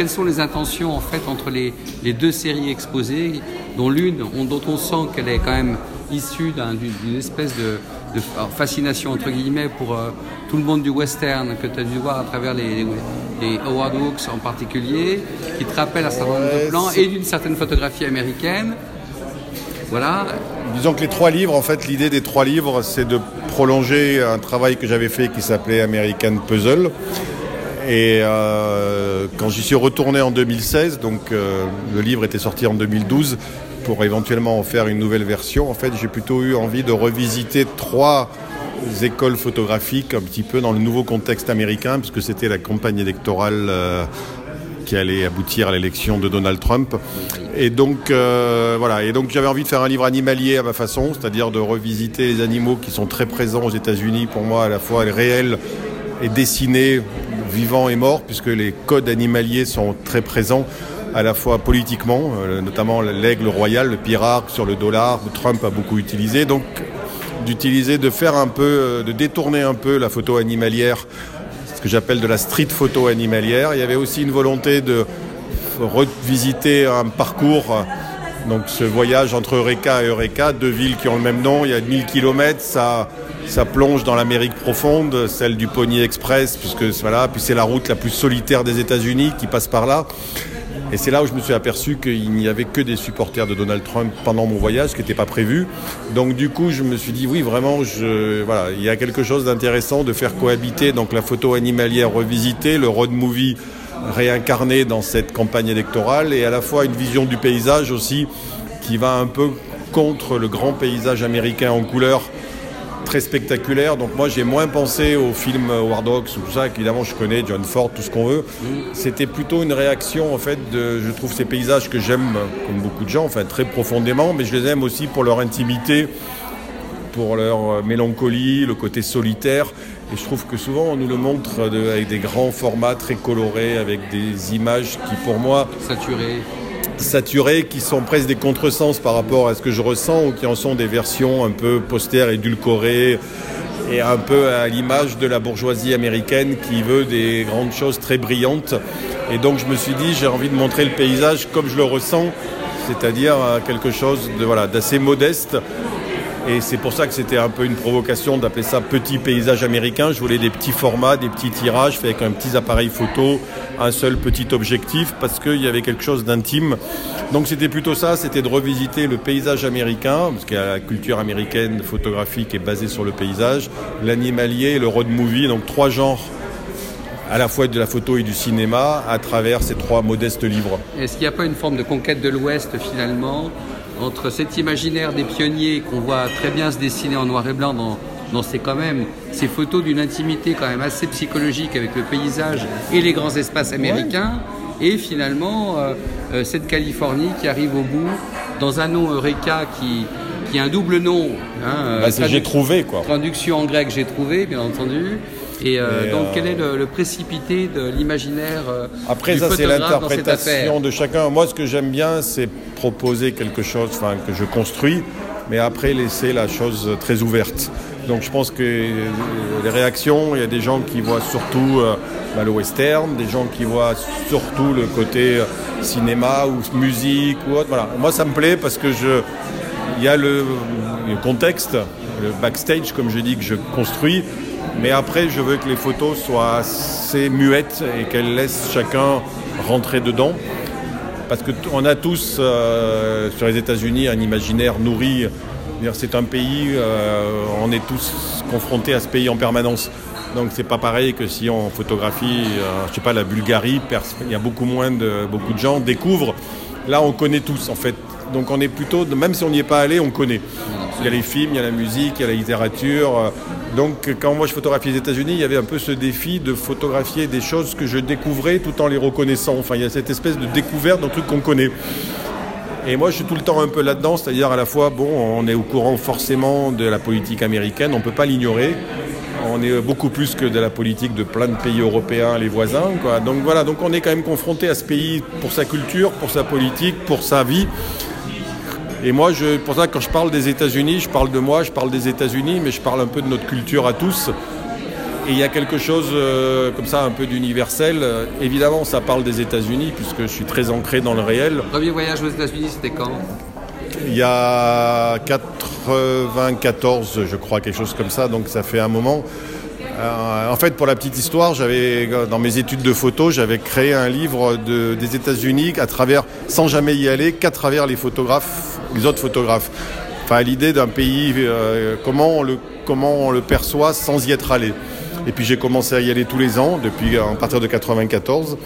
quelles sont les intentions en fait entre les, les deux séries exposées, dont l'une dont on sent qu'elle est quand même issue d'une espèce de, de, fascination entre guillemets pour euh, tout le monde du western que tu as dû voir à travers les, les, Howard Hawks en particulier, qui te rappelle un certain nombre de plans et d'une certaine photographie américaine. Voilà. Disons que les trois livres, en fait, l'idée des trois livres, c'est de prolonger un travail que j'avais fait qui s'appelait American Puzzle. Et euh, quand j'y suis retourné en 2016, donc euh, le livre était sorti en 2012, pour éventuellement en faire une nouvelle version, en fait, j'ai plutôt eu envie de revisiter trois écoles photographiques un petit peu dans le nouveau contexte américain, puisque c'était la campagne électorale euh, qui allait aboutir à l'élection de Donald Trump. Et donc, voilà. Et donc, j'avais envie de faire un livre animalier à ma façon, c'est-à-dire de revisiter les animaux qui sont très présents aux États-Unis, pour moi, à la fois réels et dessinés, vivants et morts, puisque les codes animaliers sont très présents à la fois politiquement, euh, notamment l'aigle royal, le pirate sur le dollar, Trump a beaucoup utilisé. Donc, d'utiliser, de faire un peu, euh, de détourner un peu la photo animalière, ce que j'appelle de la street photo animalière. Il y avait aussi une volonté de revisiter un parcours, donc ce voyage entre Eureka et Eureka, deux villes qui ont le même nom, il y a 1000 km, ça, ça plonge dans l'Amérique profonde, celle du Pony Express, puisque voilà, puis c'est la route la plus solitaire des États-Unis qui passe par là. Et c'est là où je me suis aperçu qu'il n'y avait que des supporters de Donald Trump pendant mon voyage, ce qui n'était pas prévu. Donc du coup, je me suis dit, oui, vraiment, il y a quelque chose d'intéressant de faire cohabiter donc la photo animalière revisitée, le road movie réincarné dans cette campagne électorale, et à la fois une vision du paysage aussi qui va un peu contre le grand paysage américain en couleur très spectaculaire. Donc moi j'ai moins pensé au film War Dogs ou tout ça, évidemment je connais John Ford, tout ce qu'on veut. C'était plutôt une réaction en fait de, je trouve ces paysages que j'aime comme beaucoup de gens, enfin très profondément, mais je les aime aussi pour leur intimité, pour leur mélancolie, le côté solitaire. Et je trouve que souvent on nous le montre avec des grands formats très colorés, avec des images qui pour moi... Saturées saturés qui sont presque des contresens par rapport à ce que je ressens ou qui en sont des versions un peu postères, édulcorées et un peu à l'image de la bourgeoisie américaine qui veut des grandes choses très brillantes. Et donc je me suis dit j'ai envie de montrer le paysage comme je le ressens, c'est-à-dire quelque chose de voilà d'assez modeste et c'est pour ça que c'était un peu une provocation d'appeler ça petit paysage américain. Je voulais des petits formats, des petits tirages faits avec un petit appareil photo, un seul petit objectif, parce qu'il y avait quelque chose d'intime. Donc c'était plutôt ça, c'était de revisiter le paysage américain, parce que la culture américaine photographique est basée sur le paysage, l'animalier, le road movie, donc trois genres à la fois de la photo et du cinéma à travers ces trois modestes livres. Est-ce qu'il n'y a pas une forme de conquête de l'Ouest finalement entre cet imaginaire des pionniers qu'on voit très bien se dessiner en noir et blanc dans, dans ces quand même ces photos d'une intimité quand même assez psychologique avec le paysage et les grands espaces américains et finalement euh, euh, cette Californie qui arrive au bout dans un nom Eureka qui qui a un double nom. Hein, bah, j'ai trouvé quoi. Traduction en grec j'ai trouvé bien entendu. Et, euh, donc, quel est le, précipité de l'imaginaire Après, ça, c'est l'interprétation de chacun. Moi, ce que j'aime bien, c'est proposer quelque chose que je construis, mais après laisser la chose très ouverte. Donc je pense que les réactions, il y a des gens qui voient surtout euh, bah, le western, des gens qui voient surtout le côté euh, cinéma ou musique ou autre. Voilà. Moi ça me plaît parce que je, il y a le, le contexte, le backstage comme je dis que je construis, mais après je veux que les photos soient assez muettes et qu'elles laissent chacun rentrer dedans parce qu'on a tous euh, sur les États-Unis un imaginaire nourri. C'est un pays, euh, on est tous confrontés à ce pays en permanence. Donc c'est pas pareil que si on photographie, euh, je sais pas, la Bulgarie, il y a beaucoup moins de beaucoup de gens découvrent. Là, on connaît tous en fait. Donc on est plutôt, même si on n'y est pas allé, on connaît. Il y a les films, il y a la musique, il y a la littérature. Donc quand moi je photographie les États-Unis, il y avait un peu ce défi de photographier des choses que je découvrais tout en les reconnaissant. Enfin, il y a cette espèce de découverte d'un truc qu'on connaît. Et moi, je suis tout le temps un peu là-dedans, c'est-à-dire à la fois, bon, on est au courant forcément de la politique américaine, on ne peut pas l'ignorer. On est beaucoup plus que de la politique de plein de pays européens, les voisins. Donc voilà, donc on est quand même confronté à ce pays pour sa culture, pour sa politique, pour sa vie. Et moi, je, pour ça, quand je parle des États-Unis, je parle de moi, je parle des États-Unis, mais je parle un peu de notre culture à tous. Et il y a quelque chose euh, comme ça un peu d'universel. Euh, évidemment, ça parle des États-Unis puisque je suis très ancré dans le réel. Premier voyage aux États-Unis, c'était quand? Il y a 94, je crois, quelque chose comme ça, donc ça fait un moment. Euh, en fait, pour la petite histoire, j'avais dans mes études de photo, j'avais créé un livre de, des États-Unis à travers, sans jamais y aller, qu'à travers les photographes, les autres photographes. Enfin, l'idée d'un pays, euh, comment, on le, comment on le perçoit sans y être allé. Et puis j'ai commencé à y aller tous les ans, depuis à partir de 94.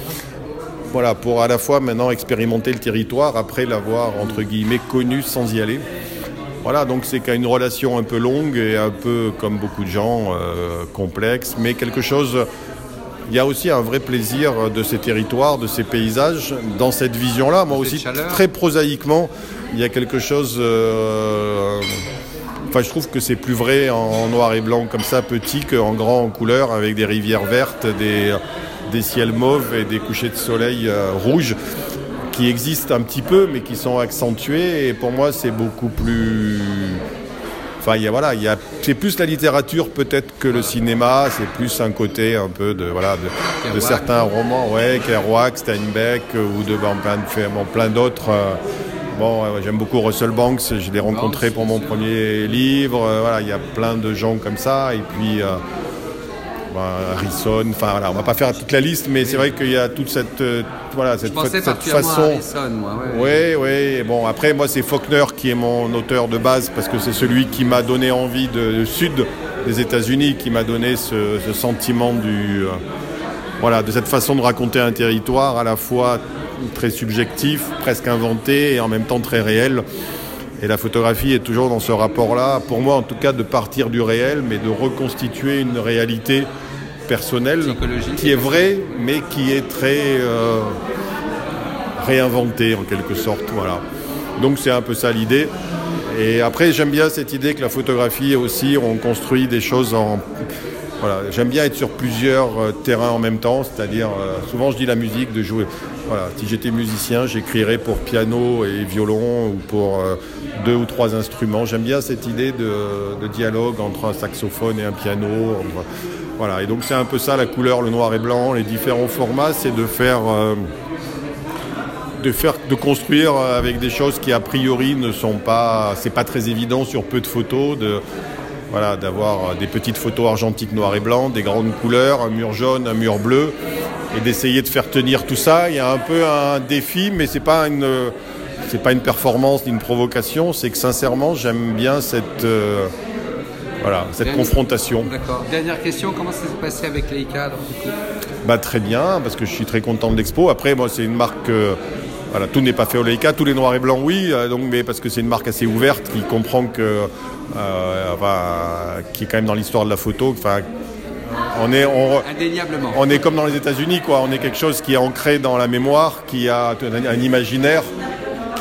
Voilà, pour à la fois maintenant expérimenter le territoire après l'avoir entre guillemets connu sans y aller. Voilà, donc c'est une relation un peu longue et un peu, comme beaucoup de gens, euh, complexe, mais quelque chose. Il y a aussi un vrai plaisir de ces territoires, de ces paysages, dans cette vision-là. Moi aussi, très prosaïquement, il y a quelque chose. Euh, enfin, je trouve que c'est plus vrai en, noir et blanc comme ça, petit, qu'en grand, en couleur, avec des rivières vertes, des, des ciels mauves et des couchers de soleil euh, rouges qui existent un petit peu, mais qui sont accentués. Et pour moi, c'est beaucoup plus. Enfin, il y a, voilà, il y a, c'est plus la littérature peut-être que le cinéma. C'est plus un côté un peu de voilà de, certains romans, ouais, Kerouac, Steinbeck ou de plein, plein d'autres. Euh, bon, j'aime beaucoup Russell Banks. Je l'ai rencontré pour mon premier livre. Euh, voilà, il y a plein de gens comme ça. Et puis. Euh, Harrison, enfin voilà, on va pas faire toute la liste, mais c'est vrai qu'il y a toute cette, euh, voilà, cette, cette façon. Harrison, moi, ouais, oui, oui. Bon, après, moi, c'est Faulkner qui est mon auteur de base parce que c'est celui qui m'a donné envie de, sud des États-Unis, qui m'a donné ce, sentiment du, euh, voilà, de cette façon de raconter un territoire à la fois très subjectif, presque inventé et en même temps très réel. Et la photographie est toujours dans ce rapport-là, pour moi en tout cas, de partir du réel, mais de reconstituer une réalité personnelle qui est vraie, mais qui est très euh, réinventée en quelque sorte. Voilà. Donc c'est un peu ça l'idée. Et après, j'aime bien cette idée que la photographie aussi, on construit des choses en. Voilà, j'aime bien être sur plusieurs euh, terrains en même temps, c'est-à-dire, euh, souvent je dis la musique, de jouer. Si j'étais musicien, j'écrirais pour piano et violon ou pour deux ou trois instruments. J'aime bien cette idée de, dialogue entre un saxophone et un piano. Voilà, et donc c'est un peu ça la couleur, le noir et blanc, les différents formats, c'est de faire, euh, de faire, de construire avec des choses qui a priori ne sont pas, c'est pas très évident sur peu de photos, voilà, d'avoir des petites photos argentiques noir et blanc, des grandes couleurs, un mur jaune, un mur bleu, et d'essayer de faire tenir tout ça. Il y a un peu un défi, mais c'est pas une c'est pas une performance ni une provocation, c'est que sincèrement j'aime bien cette euh, voilà, cette confrontation. D'accord. Dernière question, comment ça s'est passé avec Leica alors, du coup? Bah, Très bien, parce que je suis très content de l'expo. Après, moi, c'est une marque. Euh, voilà, tout n'est pas fait au Leica, tous les noirs et blancs, oui, euh, donc, mais parce que c'est une marque assez ouverte qui comprend que. qui est quand même dans l'histoire de la photo. Enfin, on est, on, Indéniablement. on est comme dans les États-Unis, quoi. On est quelque chose qui est ancré dans la mémoire, qui a un imaginaire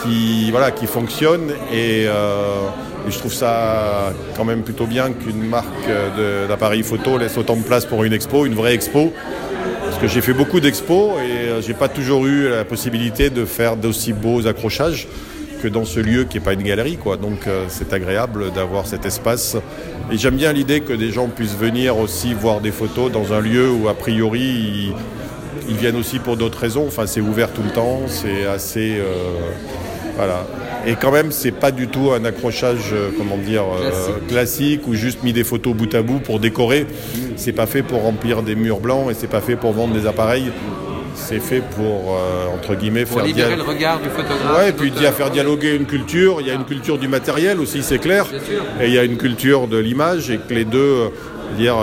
qui, voilà, qui fonctionne euh, et, je trouve ça quand même plutôt bien qu'une marque d'appareil photo laisse autant de place pour une expo, une vraie expo. Que j'ai fait beaucoup d'expos et euh, j'ai pas toujours eu la possibilité de faire d'aussi beaux accrochages que dans ce lieu qui n'est pas une galerie. Quoi. Donc euh, c'est agréable d'avoir cet espace. Et j'aime bien l'idée que des gens puissent venir aussi voir des photos dans un lieu où a priori ils, viennent aussi pour d'autres raisons. Enfin c'est ouvert tout le temps, c'est assez... Voilà. Et quand même, c'est pas du tout un accrochage, euh, comment dire, euh, classique. ou juste mis des photos bout à bout pour décorer. C'est pas fait pour remplir des murs blancs et c'est pas fait pour vendre des appareils. C'est fait pour, euh, entre guillemets, pour faire libérer le regard du photographe. Ouais, et puis à faire dialoguer une culture. Il y a une culture du matériel aussi, c'est clair. Et il y a une culture de l'image et que les deux, dire,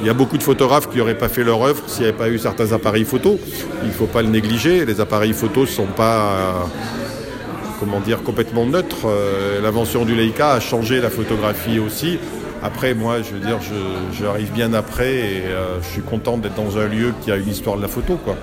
il y a beaucoup de photographes qui n'auraient pas fait leur œuvre s'il n'y avait pas eu certains appareils photo. Il ne faut pas le négliger. Les appareils photo ne sont pas comment dire, complètement neutres. Euh, l'invention du Leica a changé la photographie aussi. Après, moi, je veux dire, j'arrive bien après et euh, je suis content d'être dans un lieu qui a une histoire de la photo. Quoi.